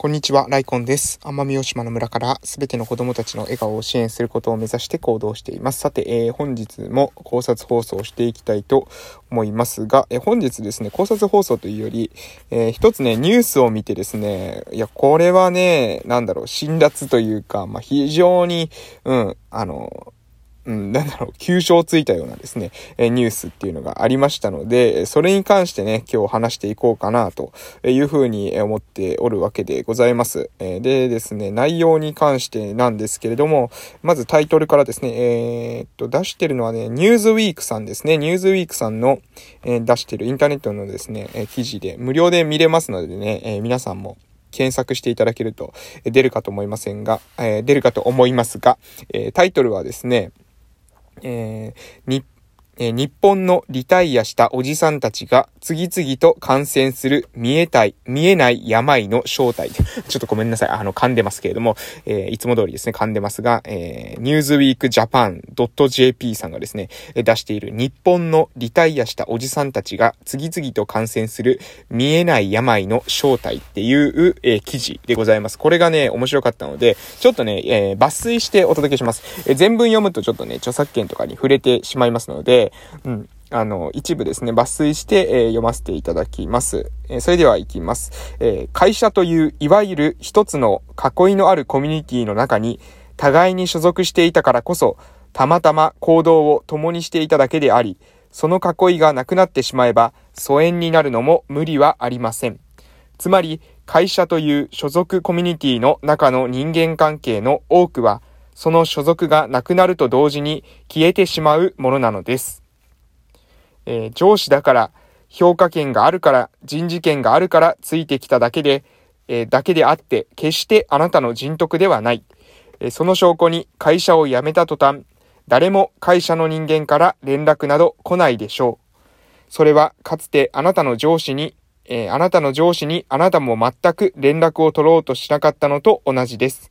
こんにちは、ライコンです。奄美大島の村からすべての子供たちの笑顔を支援することを目指して行動しています。さて、えー、本日も考察放送をしていきたいと思いますが、えー、本日ですね、考察放送というより、えー、一つね、ニュースを見てですね、いや、これはね、なんだろう、辛辣というか、まあ、非常に、うん、あの、うん、なんだろう、急所をついたようなですね、えニュースっていうのがありましたので、それに関してね、今日話していこうかなというふうに思っておるわけでございます。えでですね、内容に関してなんですけれども、まずタイトルからですね、えー、っと、出してるのはね、ニューズウィークさんですね、ニューズウィークさんの、えー、出してるインターネットのですね、え記事で無料で見れますのでね、え皆さんも検索していただけると出るかと思いませんが、えー、出るかと思いますが、えー、タイトルはですね、えー、日え日本のリタイアしたおじさんたちが次々と感染する見えたい、見えない病の正体。ちょっとごめんなさい。あの、噛んでますけれども、えー、いつも通りですね、噛んでますが、えー、ニューズウィークジャパン .jp さんがですね、出している日本のリタイアしたおじさんたちが次々と感染する見えない病の正体っていう、えー、記事でございます。これがね、面白かったので、ちょっとね、えー、抜粋してお届けします。えー、全文読むとちょっとね、著作権とかに触れてしまいますので、うん。あの、一部ですね、抜粋して、えー、読ませていただきます。えー、それでは行きます。えー、会社という、いわゆる一つの囲いのあるコミュニティの中に、互いに所属していたからこそ、たまたま行動を共にしていただけであり、その囲いがなくなってしまえば、疎遠になるのも無理はありません。つまり、会社という所属コミュニティの中の人間関係の多くは、その所属がなくなると同時に消えてしまうものなのです。えー、上司だから、評価権があるから、人事権があるからついてきただけで、えー、だけであって、決してあなたの人徳ではない。えー、その証拠に会社を辞めた途端、誰も会社の人間から連絡など来ないでしょう。それはかつてあなたの上司に、え、あなたの上司にあなたも全く連絡を取ろうとしなかったのと同じです。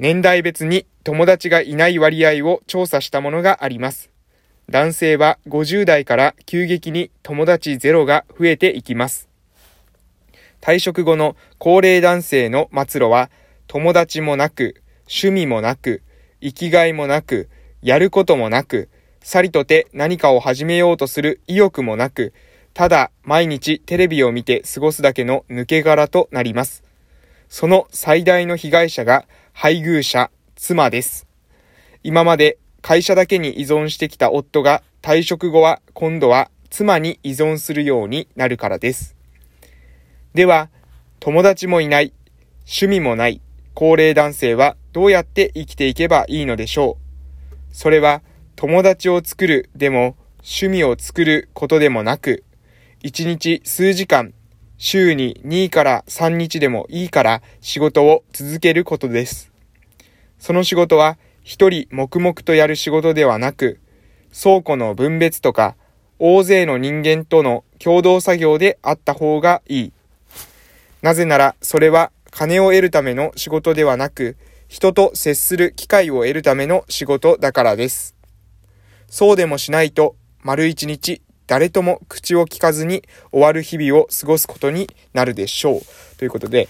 年代別に友達がいない割合を調査したものがあります。男性は50代から急激に友達ゼロが増えていきます。退職後の高齢男性の末路は友達もなく、趣味もなく、生きがいもなく、やることもなく、さりとて何かを始めようとする意欲もなく、ただ毎日テレビを見て過ごすだけの抜け殻となります。その最大の被害者が配偶者、妻です。今まで会社だけに依存してきた夫が退職後は今度は妻に依存するようになるからです。では、友達もいない、趣味もない高齢男性はどうやって生きていけばいいのでしょうそれは友達を作るでも趣味を作ることでもなく、一日数時間、週に2から3日でもいいから仕事を続けることです。その仕事は一人黙々とやる仕事ではなく、倉庫の分別とか、大勢の人間との共同作業であった方がいい。なぜなら、それは金を得るための仕事ではなく、人と接する機会を得るための仕事だからです。そうでもしないと、丸一日、誰とも口を聞かずに終わる日々を過ごすことになるでしょう。ということで、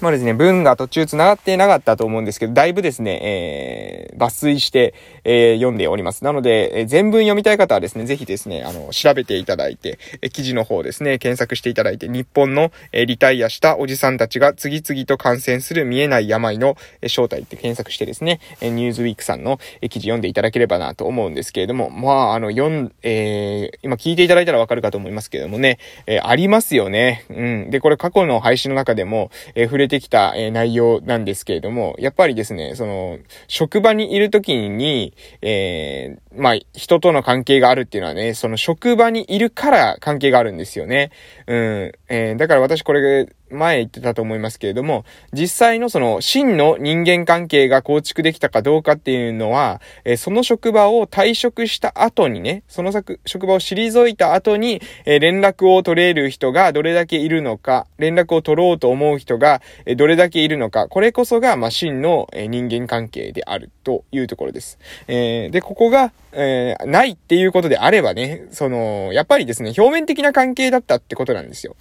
まあですね、文が途中繋がってなかったと思うんですけど、だいぶですね、えー、抜粋して、えー、読んでおります。なので、えー、全文読みたい方はですね、ぜひですね、あの、調べていただいて、えー、記事の方ですね、検索していただいて、日本の、えー、リタイアしたおじさんたちが次々と感染する見えない病の、えー、正体って検索してですね、えー、ニューズウィークさんの、えー、記事読んでいただければなと思うんですけれども、まあ、あの、読ん、えー、今聞いていただいたらわかるかと思いますけれどもね、えー、ありますよね。うん。で、これ過去の配信の中でも、えー、触れれてきた、えー、内容なんですけれども、やっぱりですね、その、職場にいる時に、えー、まあ、人との関係があるっていうのはね、その職場にいるから関係があるんですよね。うん。えー、だから私これ、前言ってたと思いますけれども、実際のその真の人間関係が構築できたかどうかっていうのは、え、その職場を退職した後にね、その職場を退いた後に、え、連絡を取れる人がどれだけいるのか、連絡を取ろうと思う人が、え、どれだけいるのか、これこそが、ま、真の、え人間関係であるというところです。えで、ここが、えないっていうことであればね、その、やっぱりですね、表面的な関係だったってことなんですよ。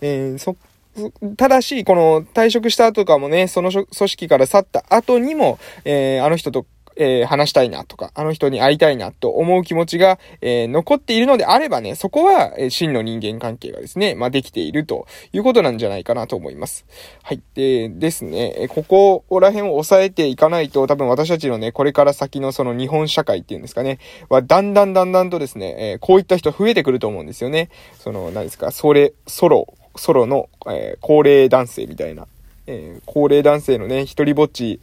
えー、そ、ただし、この退職した後かもね、その組織から去った後にも、えー、あの人とえー、話したいなとか、あの人に会いたいなと思う気持ちが、えー、残っているのであればね、そこは、えー、真の人間関係がですね、まあ、できているということなんじゃないかなと思います。はい。で、ですね、ここら辺を抑えていかないと、多分私たちのね、これから先のその日本社会っていうんですかね、は、だんだんだんだんとですね、えこういった人増えてくると思うんですよね。その、何ですか、それ、ソロ、ソロの、え高齢男性みたいな。えー、高齢男性のね、一人ぼっち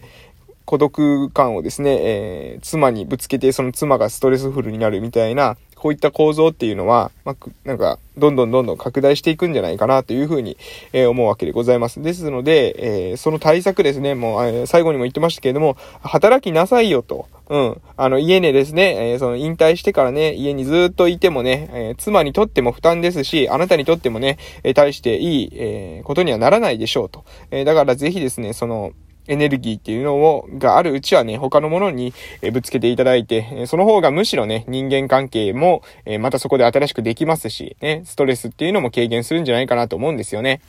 孤独感をですね、えー、妻にぶつけて、その妻がストレスフルになるみたいな、こういった構造っていうのは、まあ、なんか、どんどんどんどん拡大していくんじゃないかなというふうに、えー、思うわけでございます。ですので、えー、その対策ですね、もう、えー、最後にも言ってましたけれども、働きなさいよと。うん。あの、家でですね、えその引退してからね、家にずっといてもね、え妻にとっても負担ですし、あなたにとってもね、え対していい、えことにはならないでしょうと。えだからぜひですね、その、エネルギーっていうのを、があるうちはね、他のものに、ぶつけていただいて、その方がむしろね、人間関係も、またそこで新しくできますし、ね、ストレスっていうのも軽減するんじゃないかなと思うんですよね。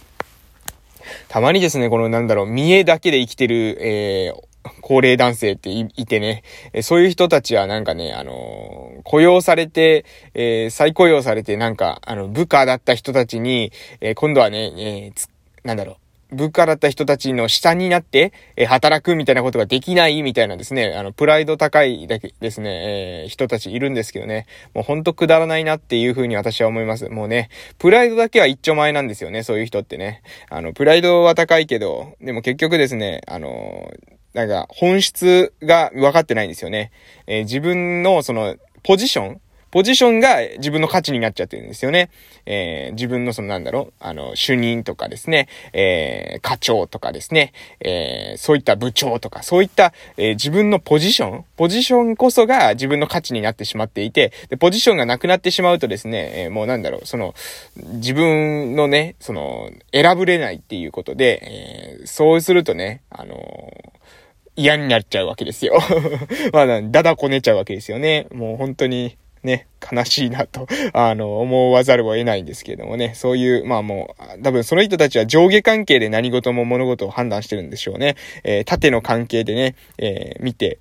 たまにですね、このなんだろう、見栄だけで生きてる、えー高齢男性っていてね、そういう人たちはなんかね、あのー、雇用されて、えー、再雇用されてなんか、あの、部下だった人たちに、えー、今度はね、えー、なんだろう、部下だった人たちの下になって、え働くみたいなことができないみたいなですね、あの、プライド高いだけですね、えー、人たちいるんですけどね、もうほんとくだらないなっていう風に私は思います。もうね、プライドだけは一丁前なんですよね、そういう人ってね。あの、プライドは高いけど、でも結局ですね、あのなんか、本質が分かってないんですよね。えー、自分のその、ポジションポジションが自分の価値になっちゃってるんですよね。えー、自分のそのなんだろう、あの、主任とかですね、えー、課長とかですね、えー、そういった部長とか、そういった、え、自分のポジション、ポジションこそが自分の価値になってしまっていて、で、ポジションがなくなってしまうとですね、え、もうなんだろう、その、自分のね、その、選ぶれないっていうことで、え、そうするとね、あの嫌になっちゃうわけですよ。まあ、だだこねちゃうわけですよね。もう本当に、ね、悲しいなと、あの、思わざるを得ないんですけれどもね、そういう、まあもう、多分その人たちは上下関係で何事も物事を判断してるんでしょうね。えー、縦の関係でね、えー、見て、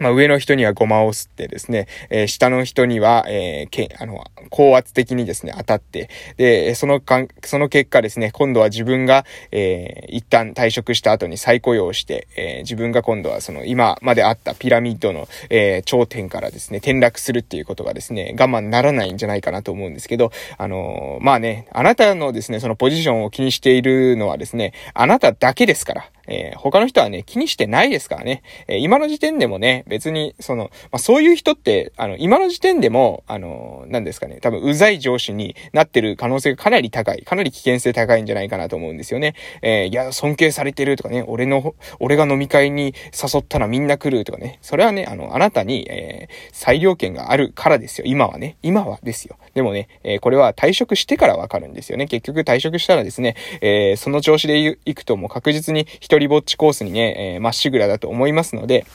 まあ、上の人にはごまを吸ってですね、えー、下の人には、えー、け、あの、高圧的にですね、当たって、で、そのかん、その結果ですね、今度は自分が、えー、一旦退職した後に再雇用して、えー、自分が今度はその今まであったピラミッドの、えー、頂点からですね、転落するっていうことがですね、我慢ならないんじゃないかなと思うんですけど、あのー、まあね、あなたのですね、そのポジションを気にしているのはですね、あなただけですから、えー、他の人はね、気にしてないですからね。えー、今の時点でもね、別に、その、まあ、そういう人って、あの、今の時点でも、あの、何ですかね、多分、うざい上司になってる可能性がかなり高い、かなり危険性高いんじゃないかなと思うんですよね。えー、いや、尊敬されてるとかね、俺の、俺が飲み会に誘ったらみんな来るとかね、それはね、あの、あなたに、え、裁量権があるからですよ。今はね。今はですよ。でもね、え、これは退職してからわかるんですよね。結局退職したらですね、え、その調子でいくともう確実に一人ぼっちコースにね、え、まっしぐらだと思いますので、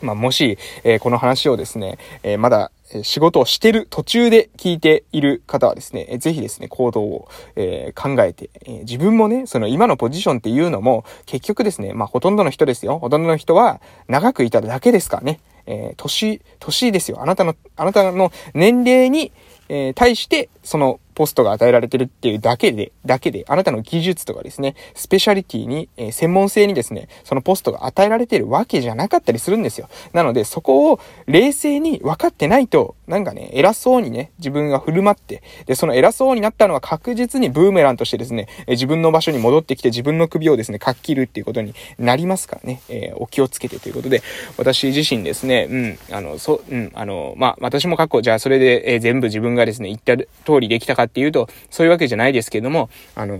まあ、もし、え、この話をですね、え、まだ、仕事をしてる途中で聞いている方はですね、ぜひですね、行動を、えー、考えて、えー、自分もね、その今のポジションっていうのも、結局ですね、まあほとんどの人ですよ。ほとんどの人は長くいただけですからね。えー、年、年ですよ。あなたの、あなたの年齢に、え、対して、そのポストが与えられてるっていうだけで、だけで、あなたの技術とかですね、スペシャリティに、えー、専門性にですね、そのポストが与えられてるわけじゃなかったりするんですよ。なので、そこを冷静に分かってないと、なんかね、偉そうにね、自分が振る舞って、で、その偉そうになったのは確実にブーメランとしてですね、え、自分の場所に戻ってきて自分の首をですね、かっきるっていうことになりますからね、えー、お気をつけてということで、私自身ですね、うん、あの、そ、うん、あの、まあ、私も過去、じゃあそれで、えー、全部自分がですね、言った通りできたかっていうと、そういうわけじゃないですけども、あの、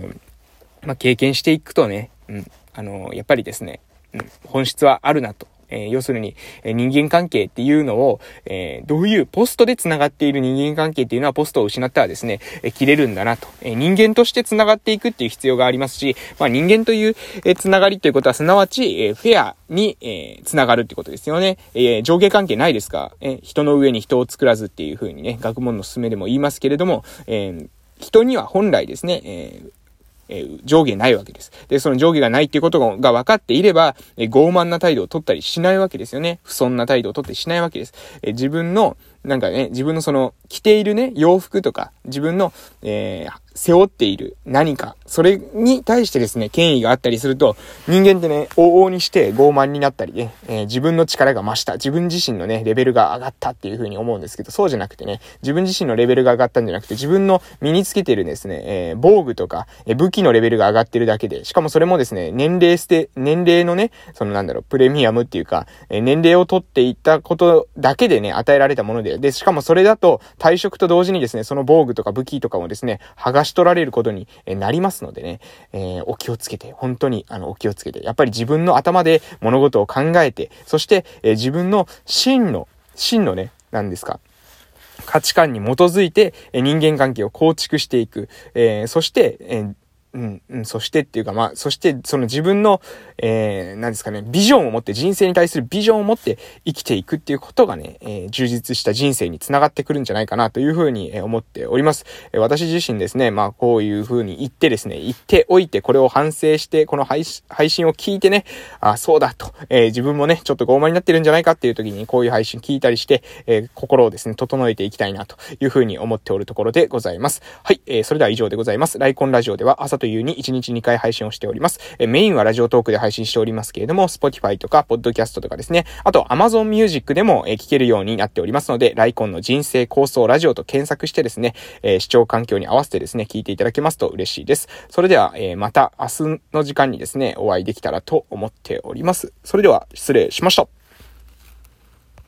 まあ、経験していくとね、うん、あの、やっぱりですね、うん、本質はあるなと。えー、要するに、え、人間関係っていうのを、えー、どういうポストで繋がっている人間関係っていうのはポストを失ったらですね、え切れるんだなと。え人間として繋がっていくっていう必要がありますし、まあ人間という、え繋がりということはすなわち、えフェアに、え繋がるってことですよね。え上下関係ないですか、え人の上に人を作らずっていう風にね、学問の勧めでも言いますけれども、え人には本来ですね、ええ、上下ないわけです。で、その上下がないっていうことが分かっていれば、え、傲慢な態度を取ったりしないわけですよね。不遜な態度を取ってしないわけです。え、自分の、なんかね、自分のその、着ているね、洋服とか、自分の、えー、背負っている何か、それに対してですね、権威があったりすると、人間ってね、往々にして傲慢になったりね、えー、自分の力が増した、自分自身のね、レベルが上がったっていう風に思うんですけど、そうじゃなくてね、自分自身のレベルが上がったんじゃなくて、自分の身につけてるですね、えー、防具とか、えー、武器のレベルが上がってるだけで、しかもそれもですね、年齢して、年齢のね、そのなんだろう、プレミアムっていうか、え年齢を取っていったことだけでね、与えられたもので、で、しかもそれだと、退職と同時にですね、その防具とか武器とかもですね、剥がし取られることになりますのでね、えー、お気をつけて、本当に、あの、お気をつけて、やっぱり自分の頭で物事を考えて、そして、えー、自分の真の、真のね、何ですか、価値観に基づいて、え人間関係を構築していく。えー、そして、えー、うん、うん、そしてっていうか、まあ、そして、その自分の、えー、何ですかね、ビジョンを持って、人生に対するビジョンを持って生きていくっていうことがね、えー、充実した人生につながってくるんじゃないかなというふうに、思っております。え、私自身ですね、まあ、こういうふうに言ってですね、言っておいて、これを反省して、この配信を聞いてね、あ、そうだと、えー、自分もね、ちょっと傲慢になってるんじゃないかっていう時に、こういう配信聞いたりして、え、心をですね、整えていきたいなというふうに思っておるところでございます。はい、え、それでは以上でございます。ライコンラジオでは朝というに1日2回配信をしております。えメインはラジオトークで配信しておりますけれども、Spotify とか、Podcast とかですね、あと Amazon Music でも、え聞けるようになっておりますので、ライコンの人生構想ラジオと検索してですね、え視聴環境に合わせてですね、聞いていただけますと嬉しいです。それでは、えまた明日の時間にですね、お会いできたらと思っております。それでは、失礼しました。